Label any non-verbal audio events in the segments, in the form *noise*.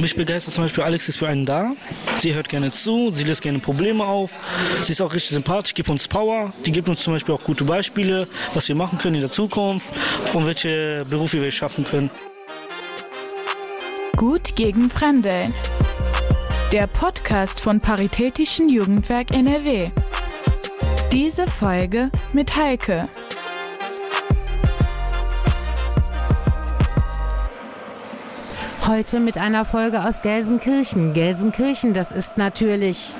mich begeistert zum Beispiel, Alex ist für einen da. Sie hört gerne zu, sie löst gerne Probleme auf. Sie ist auch richtig sympathisch, gibt uns Power. Die gibt uns zum Beispiel auch gute Beispiele, was wir machen können in der Zukunft und welche Berufe wir schaffen können. Gut gegen Fremde. Der Podcast von Paritätischen Jugendwerk NRW. Diese Folge mit Heike. Heute mit einer Folge aus Gelsenkirchen. Gelsenkirchen, das ist natürlich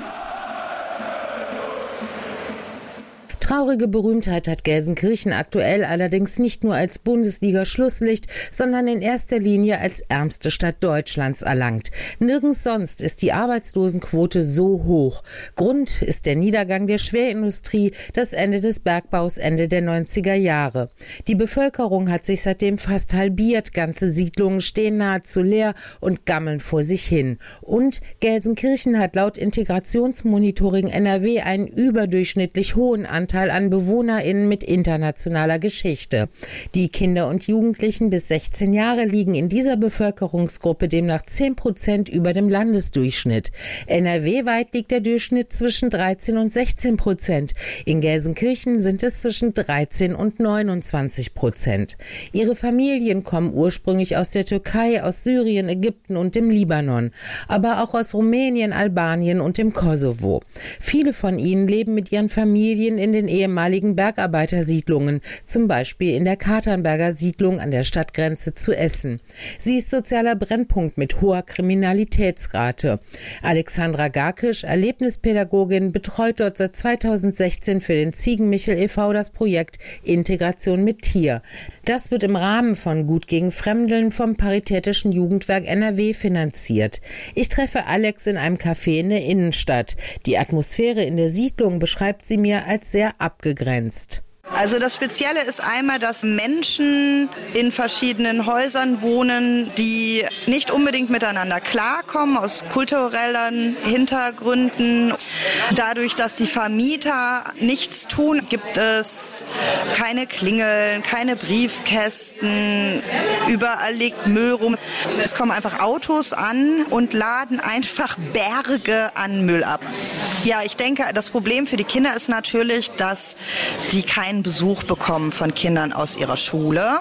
Traurige Berühmtheit hat Gelsenkirchen aktuell allerdings nicht nur als Bundesliga-Schlusslicht, sondern in erster Linie als ärmste Stadt Deutschlands erlangt. Nirgends sonst ist die Arbeitslosenquote so hoch. Grund ist der Niedergang der Schwerindustrie, das Ende des Bergbaus Ende der 90er Jahre. Die Bevölkerung hat sich seitdem fast halbiert, ganze Siedlungen stehen nahezu leer und gammeln vor sich hin. Und Gelsenkirchen hat laut Integrationsmonitoring NRW einen überdurchschnittlich hohen Anteil an BewohnerInnen mit internationaler Geschichte. Die Kinder und Jugendlichen bis 16 Jahre liegen in dieser Bevölkerungsgruppe demnach 10 Prozent über dem Landesdurchschnitt. NRW-weit liegt der Durchschnitt zwischen 13 und 16 Prozent. In Gelsenkirchen sind es zwischen 13 und 29 Prozent. Ihre Familien kommen ursprünglich aus der Türkei, aus Syrien, Ägypten und dem Libanon, aber auch aus Rumänien, Albanien und dem Kosovo. Viele von ihnen leben mit ihren Familien in den ehemaligen Bergarbeitersiedlungen, zum Beispiel in der Katernberger Siedlung an der Stadtgrenze zu Essen. Sie ist sozialer Brennpunkt mit hoher Kriminalitätsrate. Alexandra Garkisch, Erlebnispädagogin, betreut dort seit 2016 für den Ziegenmichel e.V. das Projekt Integration mit Tier. Das wird im Rahmen von Gut gegen Fremdeln vom Paritätischen Jugendwerk NRW finanziert. Ich treffe Alex in einem Café in der Innenstadt. Die Atmosphäre in der Siedlung beschreibt sie mir als sehr abgegrenzt. Also das Spezielle ist einmal, dass Menschen in verschiedenen Häusern wohnen, die nicht unbedingt miteinander klarkommen, aus kulturellen Hintergründen. Dadurch, dass die Vermieter nichts tun, gibt es keine Klingeln, keine Briefkästen, überall liegt Müll rum. Es kommen einfach Autos an und laden einfach Berge an Müll ab. Ja, ich denke, das Problem für die Kinder ist natürlich, dass die keinen Besuch bekommen von Kindern aus ihrer Schule.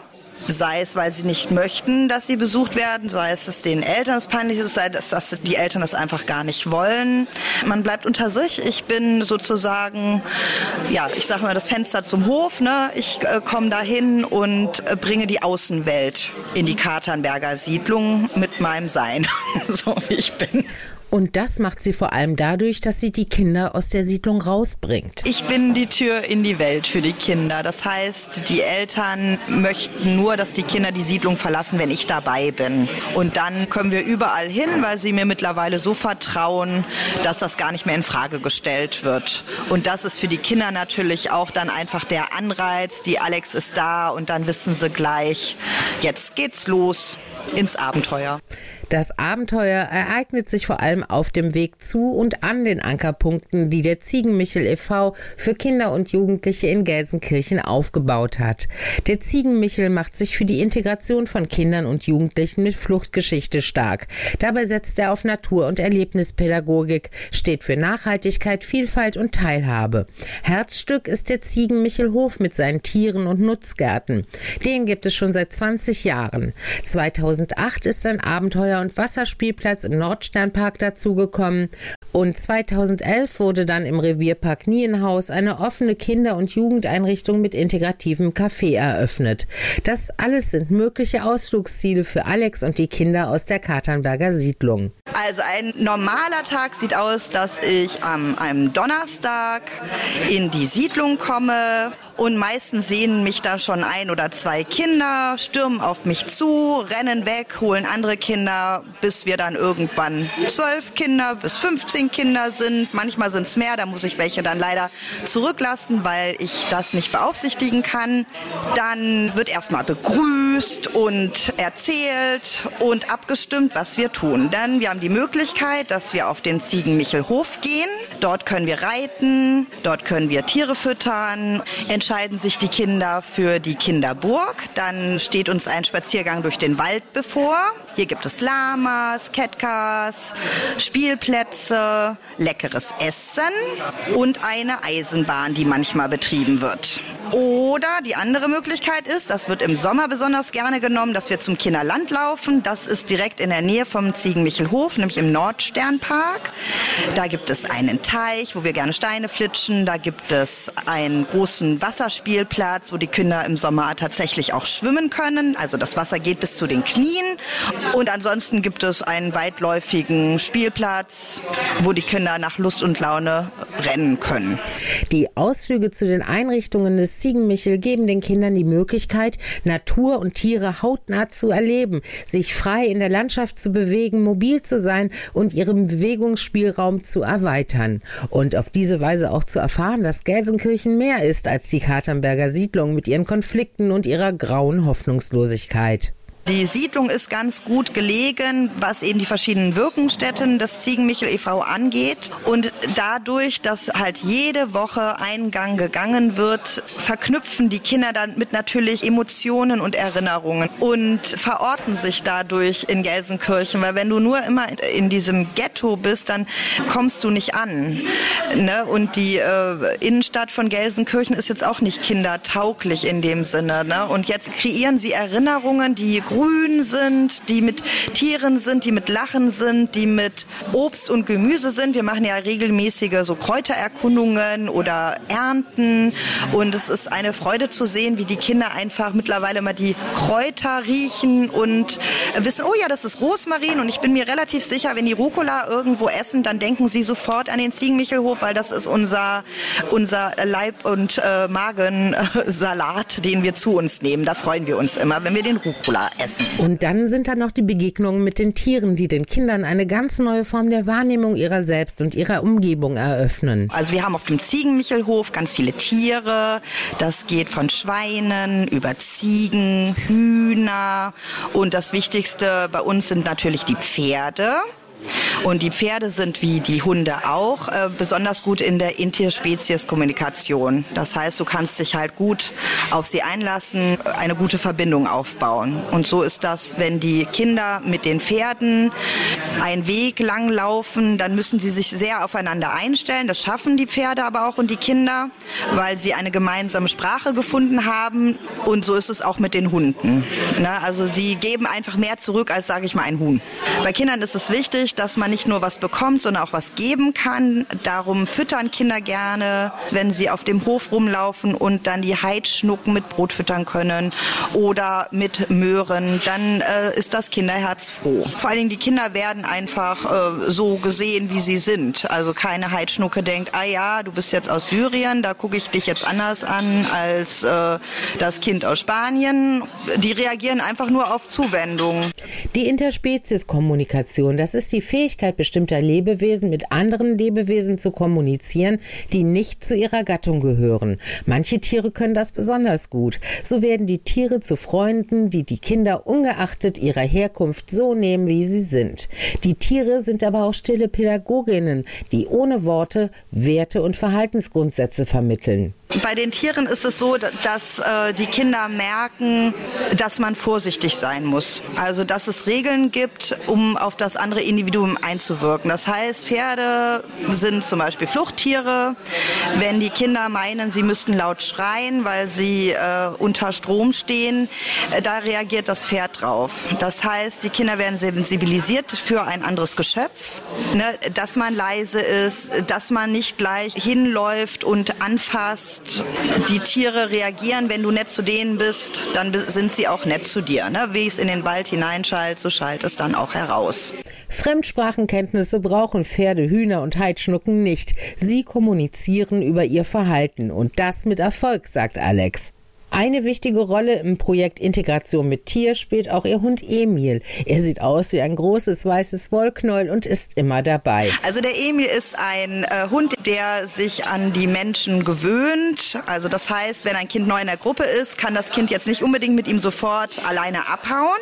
Sei es, weil sie nicht möchten, dass sie besucht werden, sei es, dass den Eltern es peinlich ist, sei es, dass die Eltern das einfach gar nicht wollen. Man bleibt unter sich. Ich bin sozusagen, ja, ich sage mal, das Fenster zum Hof. Ne? Ich äh, komme dahin und äh, bringe die Außenwelt in die Katernberger Siedlung mit meinem Sein, *laughs* so wie ich bin. Und das macht sie vor allem dadurch, dass sie die Kinder aus der Siedlung rausbringt. Ich bin die Tür in die Welt für die Kinder. Das heißt, die Eltern möchten nur, dass die Kinder die Siedlung verlassen, wenn ich dabei bin. Und dann können wir überall hin, weil sie mir mittlerweile so vertrauen, dass das gar nicht mehr in Frage gestellt wird. Und das ist für die Kinder natürlich auch dann einfach der Anreiz. Die Alex ist da und dann wissen sie gleich, jetzt geht's los ins Abenteuer. Das Abenteuer ereignet sich vor allem auf dem Weg zu und an den Ankerpunkten, die der Ziegenmichel e.V. für Kinder und Jugendliche in Gelsenkirchen aufgebaut hat. Der Ziegenmichel macht sich für die Integration von Kindern und Jugendlichen mit Fluchtgeschichte stark. Dabei setzt er auf Natur- und Erlebnispädagogik, steht für Nachhaltigkeit, Vielfalt und Teilhabe. Herzstück ist der Ziegenmichel Hof mit seinen Tieren und Nutzgärten. Den gibt es schon seit 20 Jahren. 2008 ist ein Abenteuer und Wasserspielplatz im Nordsternpark dazugekommen. Und 2011 wurde dann im Revierpark Nienhaus eine offene Kinder- und Jugendeinrichtung mit integrativem Café eröffnet. Das alles sind mögliche Ausflugsziele für Alex und die Kinder aus der Katernberger Siedlung. Also ein normaler Tag sieht aus, dass ich am einem Donnerstag in die Siedlung komme und meistens sehen mich da schon ein oder zwei Kinder, stürmen auf mich zu, rennen weg, holen andere Kinder, bis wir dann irgendwann zwölf Kinder bis 15 Kinder sind. Manchmal sind es mehr, da muss ich welche dann leider zurücklassen, weil ich das nicht beaufsichtigen kann. Dann wird erstmal begrüßt und erzählt und abgestimmt, was wir tun. Dann wir haben die Möglichkeit, dass wir auf den Ziegenmichelhof gehen. Dort können wir reiten, dort können wir Tiere füttern. Entscheiden sich die Kinder für die Kinderburg, dann steht uns ein Spaziergang durch den Wald bevor. Hier gibt es Lamas, Catcars, Spielplätze, leckeres Essen und eine Eisenbahn, die manchmal betrieben wird. Oder die andere Möglichkeit ist, das wird im Sommer besonders gerne genommen, dass wir zum Kinderland laufen. Das ist direkt in der Nähe vom Ziegenmichelhof, nämlich im Nordsternpark. Da gibt es einen Teich, wo wir gerne Steine flitschen. Da gibt es einen großen Wasserspielplatz, wo die Kinder im Sommer tatsächlich auch schwimmen können. Also das Wasser geht bis zu den Knien. Und ansonsten gibt es einen weitläufigen Spielplatz, wo die Kinder nach Lust und Laune rennen können. Die Ausflüge zu den Einrichtungen des Ziegenmichel geben den Kindern die Möglichkeit, Natur und Tiere hautnah zu erleben, sich frei in der Landschaft zu bewegen, mobil zu sein und ihren Bewegungsspielraum zu erweitern. Und auf diese Weise auch zu erfahren, dass Gelsenkirchen mehr ist als die Katernberger Siedlung mit ihren Konflikten und ihrer grauen Hoffnungslosigkeit. Die Siedlung ist ganz gut gelegen, was eben die verschiedenen Wirkungsstätten des Ziegenmichel e.V. angeht. Und dadurch, dass halt jede Woche ein Gang gegangen wird, verknüpfen die Kinder damit natürlich Emotionen und Erinnerungen und verorten sich dadurch in Gelsenkirchen. Weil wenn du nur immer in diesem Ghetto bist, dann kommst du nicht an. Ne? Und die äh, Innenstadt von Gelsenkirchen ist jetzt auch nicht kindertauglich in dem Sinne. Ne? Und jetzt kreieren sie Erinnerungen, die grün sind, die mit Tieren sind, die mit Lachen sind, die mit Obst und Gemüse sind. Wir machen ja regelmäßige so Kräutererkundungen oder Ernten und es ist eine Freude zu sehen, wie die Kinder einfach mittlerweile mal die Kräuter riechen und wissen, oh ja, das ist Rosmarin und ich bin mir relativ sicher, wenn die Rucola irgendwo essen, dann denken sie sofort an den Ziegenmichelhof, weil das ist unser, unser Leib- und äh, Magensalat, den wir zu uns nehmen. Da freuen wir uns immer, wenn wir den Rucola essen. Und dann sind da noch die Begegnungen mit den Tieren, die den Kindern eine ganz neue Form der Wahrnehmung ihrer selbst und ihrer Umgebung eröffnen. Also wir haben auf dem Ziegenmichelhof ganz viele Tiere. Das geht von Schweinen über Ziegen, Hühner und das Wichtigste bei uns sind natürlich die Pferde. Und die Pferde sind wie die Hunde auch äh, besonders gut in der Interspezies-Kommunikation. Das heißt, du kannst dich halt gut auf sie einlassen, eine gute Verbindung aufbauen. Und so ist das, wenn die Kinder mit den Pferden einen Weg lang laufen, dann müssen sie sich sehr aufeinander einstellen. Das schaffen die Pferde aber auch und die Kinder, weil sie eine gemeinsame Sprache gefunden haben. Und so ist es auch mit den Hunden. Ne? Also sie geben einfach mehr zurück als, sage ich mal, ein Huhn. Bei Kindern ist es wichtig, wichtig, dass man nicht nur was bekommt, sondern auch was geben kann. Darum füttern Kinder gerne, wenn sie auf dem Hof rumlaufen und dann die Heidschnucken mit Brot füttern können oder mit Möhren. Dann äh, ist das Kinderherz froh. Vor allen Dingen die Kinder werden einfach äh, so gesehen, wie sie sind. Also keine Heidschnucke denkt, ah ja, du bist jetzt aus Syrien, da gucke ich dich jetzt anders an als äh, das Kind aus Spanien. Die reagieren einfach nur auf Zuwendung. Die Interspezies-Kommunikation, das ist die Fähigkeit bestimmter Lebewesen mit anderen Lebewesen zu kommunizieren, die nicht zu ihrer Gattung gehören. Manche Tiere können das besonders gut. So werden die Tiere zu Freunden, die die Kinder ungeachtet ihrer Herkunft so nehmen, wie sie sind. Die Tiere sind aber auch stille Pädagoginnen, die ohne Worte Werte und Verhaltensgrundsätze vermitteln. Bei den Tieren ist es so, dass äh, die Kinder merken, dass man vorsichtig sein muss. Also, dass es Regeln gibt, um auf das andere Individuum einzuwirken. Das heißt, Pferde sind zum Beispiel Fluchttiere. Wenn die Kinder meinen, sie müssten laut schreien, weil sie äh, unter Strom stehen, äh, da reagiert das Pferd drauf. Das heißt, die Kinder werden sensibilisiert für ein anderes Geschöpf, ne, dass man leise ist, dass man nicht gleich hinläuft und anfasst hast, die Tiere reagieren, wenn du nett zu denen bist, dann sind sie auch nett zu dir. Ne? Wie es in den Wald hineinschallt, so schallt es dann auch heraus. Fremdsprachenkenntnisse brauchen Pferde, Hühner und Heidschnucken nicht. Sie kommunizieren über ihr Verhalten und das mit Erfolg, sagt Alex. Eine wichtige Rolle im Projekt Integration mit Tier spielt auch ihr Hund Emil. Er sieht aus wie ein großes weißes Wollknäuel und ist immer dabei. Also der Emil ist ein äh, Hund, der sich an die Menschen gewöhnt. Also das heißt, wenn ein Kind neu in der Gruppe ist, kann das Kind jetzt nicht unbedingt mit ihm sofort alleine abhauen.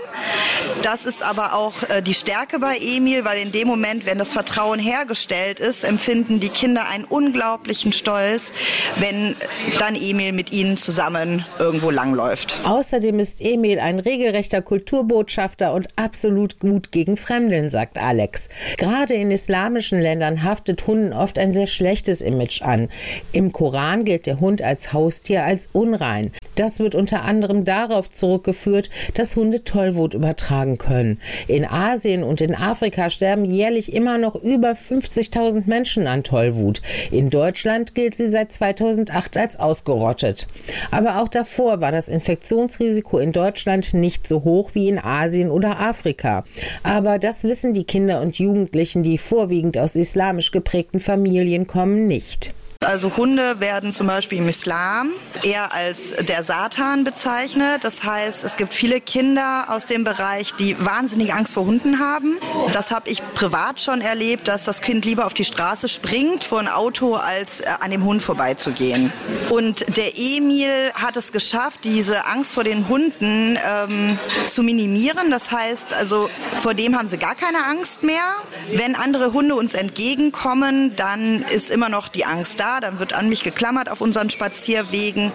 Das ist aber auch äh, die Stärke bei Emil, weil in dem Moment, wenn das Vertrauen hergestellt ist, empfinden die Kinder einen unglaublichen Stolz, wenn dann Emil mit ihnen zusammen irgendwo langläuft. Außerdem ist Emil ein regelrechter Kulturbotschafter und absolut gut gegen Fremdeln, sagt Alex. Gerade in islamischen Ländern haftet Hunden oft ein sehr schlechtes Image an. Im Koran gilt der Hund als Haustier als unrein. Das wird unter anderem darauf zurückgeführt, dass Hunde Tollwut übertragen können. In Asien und in Afrika sterben jährlich immer noch über 50.000 Menschen an Tollwut. In Deutschland gilt sie seit 2008 als ausgerottet. Aber auch davor war das Infektionsrisiko in Deutschland nicht so hoch wie in Asien oder Afrika. Aber das wissen die Kinder und Jugendlichen, die vorwiegend aus islamisch geprägten Familien kommen, nicht. Also Hunde werden zum Beispiel im Islam eher als der Satan bezeichnet. Das heißt, es gibt viele Kinder aus dem Bereich, die wahnsinnig Angst vor Hunden haben. Das habe ich privat schon erlebt, dass das Kind lieber auf die Straße springt vor ein Auto, als äh, an dem Hund vorbeizugehen. Und der Emil hat es geschafft, diese Angst vor den Hunden ähm, zu minimieren. Das heißt, also vor dem haben sie gar keine Angst mehr. Wenn andere Hunde uns entgegenkommen, dann ist immer noch die Angst da dann wird an mich geklammert auf unseren Spazierwegen.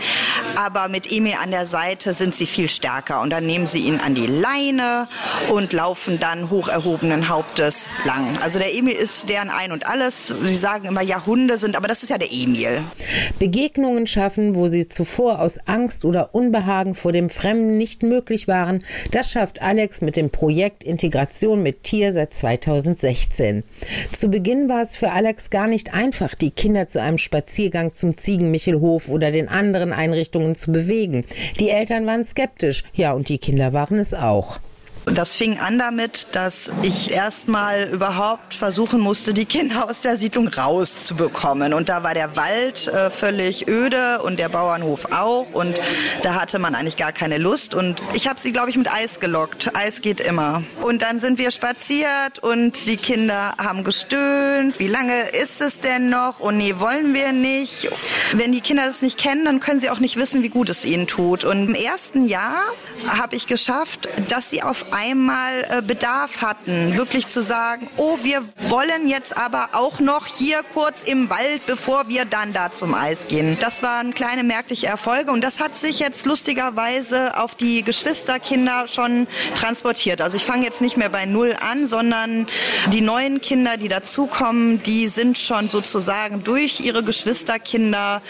Aber mit Emil an der Seite sind sie viel stärker. Und dann nehmen sie ihn an die Leine und laufen dann hoch erhobenen Hauptes lang. Also der Emil ist deren Ein und Alles. Sie sagen immer, ja, Hunde sind, aber das ist ja der Emil. Begegnungen schaffen, wo sie zuvor aus Angst oder Unbehagen vor dem Fremden nicht möglich waren, das schafft Alex mit dem Projekt Integration mit Tier seit 2016. Zu Beginn war es für Alex gar nicht einfach, die Kinder zu einem Spaziergang zum Ziegenmichelhof oder den anderen Einrichtungen zu bewegen. Die Eltern waren skeptisch, ja, und die Kinder waren es auch. Das fing an damit, dass ich erstmal überhaupt versuchen musste, die Kinder aus der Siedlung rauszubekommen. Und da war der Wald äh, völlig öde und der Bauernhof auch. Und da hatte man eigentlich gar keine Lust. Und ich habe sie, glaube ich, mit Eis gelockt. Eis geht immer. Und dann sind wir spaziert und die Kinder haben gestöhnt. Wie lange ist es denn noch? Und nee, wollen wir nicht. Wenn die Kinder das nicht kennen, dann können sie auch nicht wissen, wie gut es ihnen tut. Und im ersten Jahr habe ich geschafft, dass sie auf einmal äh, Bedarf hatten, wirklich zu sagen, oh, wir wollen jetzt aber auch noch hier kurz im Wald, bevor wir dann da zum Eis gehen. Das waren kleine merkliche Erfolge und das hat sich jetzt lustigerweise auf die Geschwisterkinder schon transportiert. Also ich fange jetzt nicht mehr bei Null an, sondern die neuen Kinder, die dazukommen, die sind schon sozusagen durch ihre Geschwisterkinder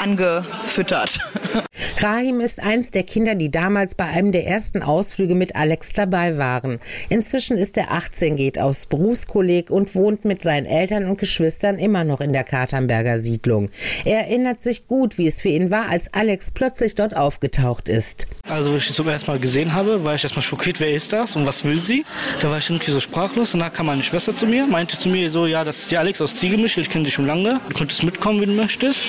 angefüttert. *laughs* Rahim ist eins der Kinder, die damals bei einem der ersten Ausflüge mit Alex dabei waren. Inzwischen ist er 18, geht aufs Berufskolleg und wohnt mit seinen Eltern und Geschwistern immer noch in der Katernberger Siedlung. Er erinnert sich gut, wie es für ihn war, als Alex plötzlich dort aufgetaucht ist. Also, als ich zum ersten Mal gesehen habe, war ich erstmal schockiert, wer ist das und was will sie? Da war ich irgendwie so sprachlos und dann kam meine Schwester zu mir, meinte zu mir so, ja, das ist die Alex aus Ziegelmichel, ich kenne dich schon lange, du könntest mitkommen, wenn du möchtest.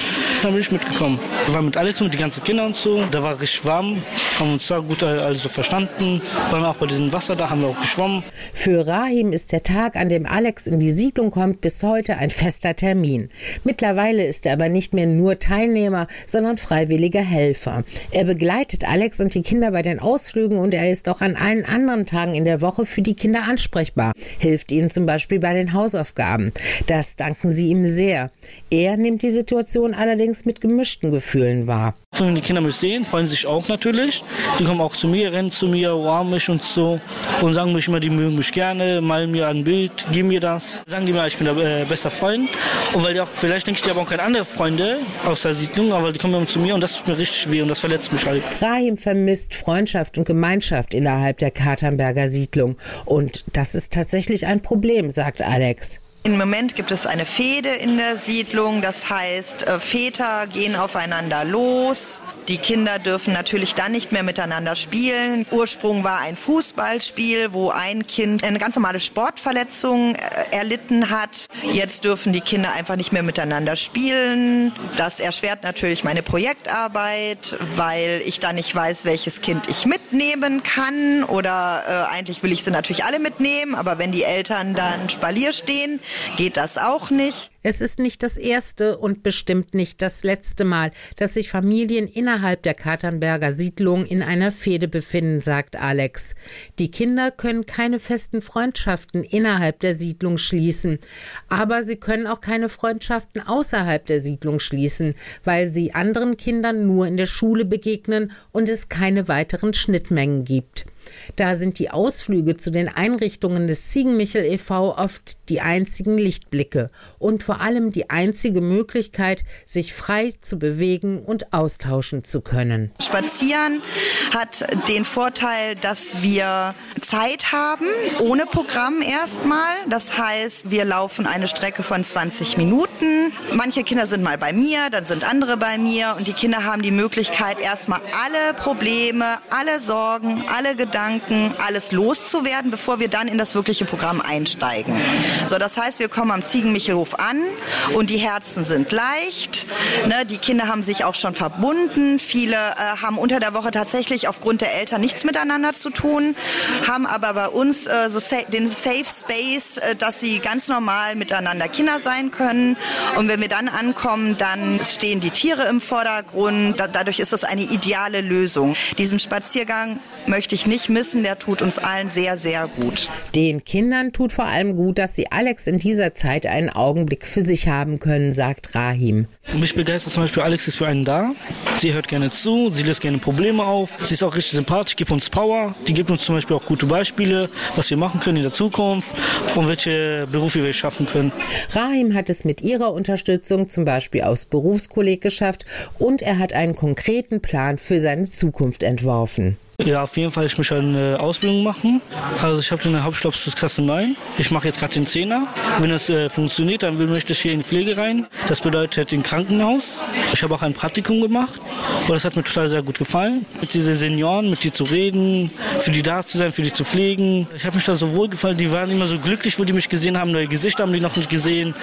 Dann bin ich mitgekommen. Wir waren mit Alex und die ganzen Kinder und so, da war richtig warm, haben uns da gut also verstanden, waren auch bei diesem Wasser da, haben wir auch geschwommen. Für Rahim ist der Tag, an dem Alex in die Siedlung kommt, bis heute ein fester Termin. Mittlerweile ist er aber nicht mehr nur Teilnehmer, sondern freiwilliger Helfer. Er begleitet Alex und die Kinder bei den Ausflügen und er ist auch an allen anderen Tagen in der Woche für die Kinder ansprechbar, hilft ihnen zum Beispiel bei den Hausaufgaben. Das danken sie ihm sehr. Er nimmt die Situation allerdings mit gemischten Gefühlen wahr. Die Kinder mich sehen, freuen sich auch natürlich. Die kommen auch zu mir, rennen zu mir, umarmen mich und so und sagen mich immer, die mögen mich gerne, malen mir ein Bild, geben mir das. Sagen die mir, ich bin der äh, beste Freund. Und weil die auch, vielleicht denke ich, die haben auch keine anderen Freunde aus der Siedlung, aber die kommen immer zu mir und das tut mir richtig weh und das verletzt mich halt. Rahim vermisst Freundschaft und Gemeinschaft innerhalb der Katernberger Siedlung. Und das ist tatsächlich ein Problem, sagt Alex. Im Moment gibt es eine Fehde in der Siedlung, das heißt, äh, Väter gehen aufeinander los. Die Kinder dürfen natürlich dann nicht mehr miteinander spielen. Ursprung war ein Fußballspiel, wo ein Kind eine ganz normale Sportverletzung äh, erlitten hat. Jetzt dürfen die Kinder einfach nicht mehr miteinander spielen. Das erschwert natürlich meine Projektarbeit, weil ich dann nicht weiß, welches Kind ich mitnehmen kann. Oder äh, eigentlich will ich sie natürlich alle mitnehmen, aber wenn die Eltern dann Spalier stehen, geht das auch nicht. Es ist nicht das erste und bestimmt nicht das letzte Mal, dass sich Familien innerhalb der Katernberger Siedlung in einer Fehde befinden, sagt Alex. Die Kinder können keine festen Freundschaften innerhalb der Siedlung schließen, aber sie können auch keine Freundschaften außerhalb der Siedlung schließen, weil sie anderen Kindern nur in der Schule begegnen und es keine weiteren Schnittmengen gibt. Da sind die Ausflüge zu den Einrichtungen des Ziegenmichel e.V. oft die einzigen Lichtblicke und vor allem die einzige Möglichkeit, sich frei zu bewegen und austauschen zu können. Spazieren hat den Vorteil, dass wir Zeit haben, ohne Programm erstmal. Das heißt, wir laufen eine Strecke von 20 Minuten. Manche Kinder sind mal bei mir, dann sind andere bei mir und die Kinder haben die Möglichkeit, erstmal alle Probleme, alle Sorgen, alle Gedanken, Gedanken, alles loszuwerden, bevor wir dann in das wirkliche Programm einsteigen. So, das heißt, wir kommen am Ziegenmichelhof an und die Herzen sind leicht. Ne, die Kinder haben sich auch schon verbunden. Viele äh, haben unter der Woche tatsächlich aufgrund der Eltern nichts miteinander zu tun, haben aber bei uns äh, so den Safe Space, äh, dass sie ganz normal miteinander Kinder sein können. Und wenn wir dann ankommen, dann stehen die Tiere im Vordergrund. Da dadurch ist das eine ideale Lösung. Diesen Spaziergang möchte ich nicht missen. Der tut uns allen sehr, sehr gut. Den Kindern tut vor allem gut, dass sie Alex in dieser Zeit einen Augenblick für sich haben können, sagt Rahim. Mich begeistert zum Beispiel, Alex ist für einen da. Sie hört gerne zu, sie löst gerne Probleme auf. Sie ist auch richtig sympathisch, gibt uns Power. Die gibt uns zum Beispiel auch gute Beispiele, was wir machen können in der Zukunft und welche Berufe wir schaffen können. Rahim hat es mit ihrer Unterstützung zum Beispiel aus Berufskolleg geschafft und er hat einen konkreten Plan für seine Zukunft entworfen. Ja, auf jeden Fall, ich möchte eine Ausbildung machen. Also ich habe den Hauptschulabschluss Klasse 9. Ich mache jetzt gerade den Zehner. Wenn das äh, funktioniert, dann möchte ich hier in die Pflege rein. Das bedeutet im Krankenhaus. Ich habe auch ein Praktikum gemacht und das hat mir total sehr gut gefallen. Mit diesen Senioren, mit denen zu reden, für die da zu sein, für die zu pflegen. Ich habe mich da so wohl gefallen. Die waren immer so glücklich, wo die mich gesehen haben. Neue Gesichter haben die noch nicht gesehen.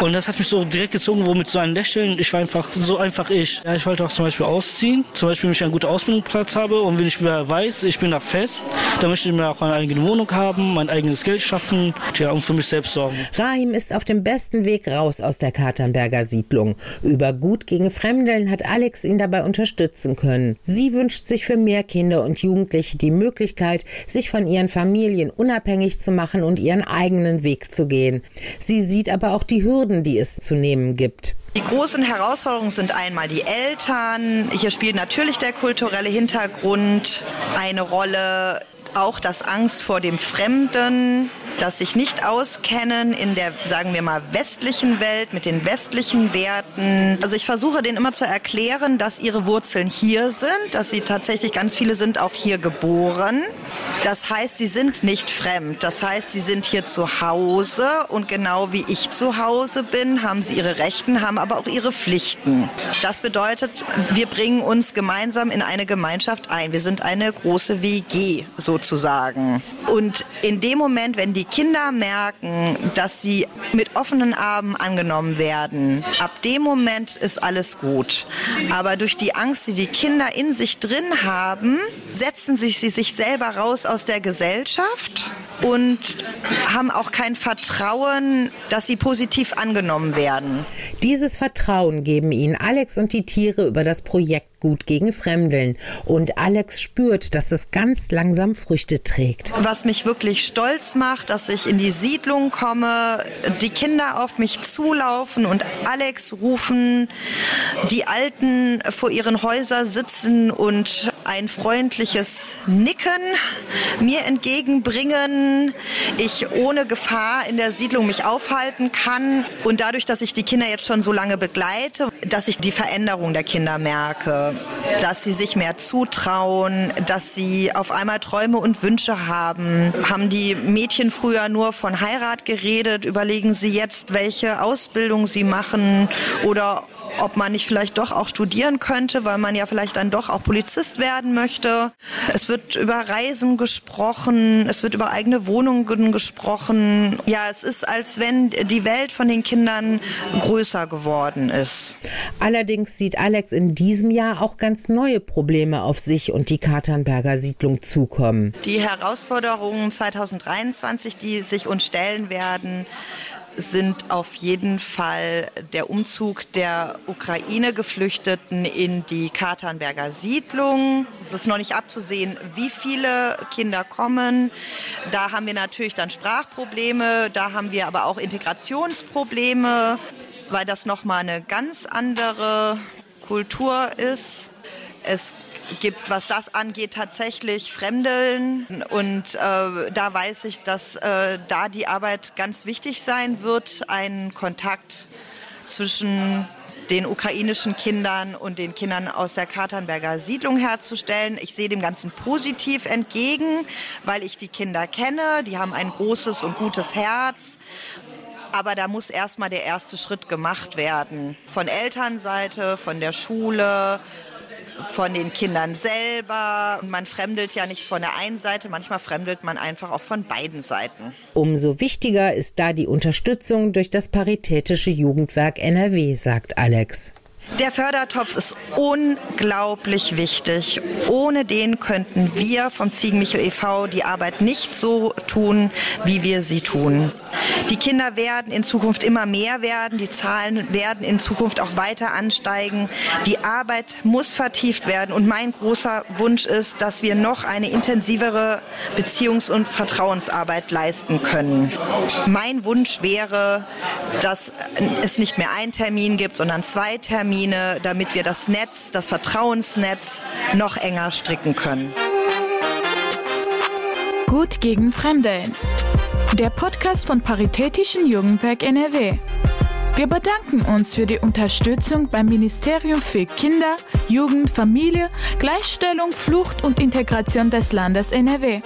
Und das hat mich so direkt gezogen, wo mit so einem Lächeln. Ich war einfach so einfach ich. Ja, ich wollte auch zum Beispiel ausziehen. Zum Beispiel, wenn ich einen guten Ausbildungsplatz habe und wenn ich wieder weiß, ich bin da fest, dann möchte ich mir auch eine eigene Wohnung haben, mein eigenes Geld schaffen ja, und für mich selbst sorgen. Rahim ist auf dem besten Weg raus aus der Katernberger Siedlung. Über Gut gegen Fremdeln hat Alex ihn dabei unterstützen können. Sie wünscht sich für mehr Kinder und Jugendliche die Möglichkeit, sich von ihren Familien unabhängig zu machen und ihren eigenen Weg zu gehen. Sie sieht aber auch die Hürden, die es zu nehmen gibt. Die großen Herausforderungen sind einmal die Eltern. Hier spielt natürlich der kulturelle Hintergrund eine Rolle, auch das Angst vor dem Fremden, das sich nicht auskennen in der, sagen wir mal, westlichen Welt mit den westlichen Werten. Also ich versuche denen immer zu erklären, dass ihre Wurzeln hier sind, dass sie tatsächlich, ganz viele sind auch hier geboren. Das heißt, sie sind nicht fremd. Das heißt, sie sind hier zu Hause und genau wie ich zu Hause bin, haben sie ihre Rechten, haben aber auch ihre Pflichten. Das bedeutet, wir bringen uns gemeinsam in eine Gemeinschaft ein. Wir sind eine große WG sozusagen. Und in dem Moment, wenn die Kinder merken, dass sie mit offenen Armen angenommen werden, ab dem Moment ist alles gut. Aber durch die Angst, die die Kinder in sich drin haben, setzen sich sie sich selber raus aus der Gesellschaft und haben auch kein Vertrauen, dass sie positiv angenommen werden. Dieses Vertrauen geben ihnen Alex und die Tiere über das Projekt Gut gegen Fremdeln. Und Alex spürt, dass es ganz langsam Früchte trägt. Was mich wirklich stolz macht, dass ich in die Siedlung komme, die Kinder auf mich zulaufen und Alex rufen, die Alten vor ihren Häusern sitzen und ein freundliches Nicken mir entgegenbringen, ich ohne Gefahr in der Siedlung mich aufhalten kann. Und dadurch, dass ich die Kinder jetzt schon so lange begleite, dass ich die Veränderung der Kinder merke, dass sie sich mehr zutrauen, dass sie auf einmal Träume und Wünsche haben. Haben die Mädchen früher nur von Heirat geredet, überlegen sie jetzt, welche Ausbildung sie machen? Oder ob man nicht vielleicht doch auch studieren könnte, weil man ja vielleicht dann doch auch Polizist werden möchte. Es wird über Reisen gesprochen, es wird über eigene Wohnungen gesprochen. Ja, es ist, als wenn die Welt von den Kindern größer geworden ist. Allerdings sieht Alex in diesem Jahr auch ganz neue Probleme auf sich und die Katernberger Siedlung zukommen. Die Herausforderungen 2023, die sich uns stellen werden, sind auf jeden Fall der Umzug der Ukraine-Geflüchteten in die Katernberger Siedlung. Es ist noch nicht abzusehen, wie viele Kinder kommen. Da haben wir natürlich dann Sprachprobleme, da haben wir aber auch Integrationsprobleme, weil das nochmal eine ganz andere Kultur ist. Es gibt, was das angeht, tatsächlich Fremdeln. Und äh, da weiß ich, dass äh, da die Arbeit ganz wichtig sein wird, einen Kontakt zwischen den ukrainischen Kindern und den Kindern aus der Katernberger Siedlung herzustellen. Ich sehe dem Ganzen positiv entgegen, weil ich die Kinder kenne. Die haben ein großes und gutes Herz. Aber da muss erstmal der erste Schritt gemacht werden. Von Elternseite, von der Schule, von den Kindern selber. Man fremdelt ja nicht von der einen Seite, manchmal fremdelt man einfach auch von beiden Seiten. Umso wichtiger ist da die Unterstützung durch das Paritätische Jugendwerk NRW, sagt Alex. Der Fördertopf ist unglaublich wichtig. Ohne den könnten wir vom Ziegenmichel e.V. die Arbeit nicht so tun, wie wir sie tun. Die Kinder werden in Zukunft immer mehr werden, die Zahlen werden in Zukunft auch weiter ansteigen. Die Arbeit muss vertieft werden und mein großer Wunsch ist, dass wir noch eine intensivere Beziehungs- und Vertrauensarbeit leisten können. Mein Wunsch wäre, dass es nicht mehr einen Termin gibt, sondern zwei Termine, damit wir das Netz, das Vertrauensnetz noch enger stricken können. Gut gegen Fremdeln. Der Podcast von Paritätischen Jugendwerk NRW. Wir bedanken uns für die Unterstützung beim Ministerium für Kinder, Jugend, Familie, Gleichstellung, Flucht und Integration des Landes NRW.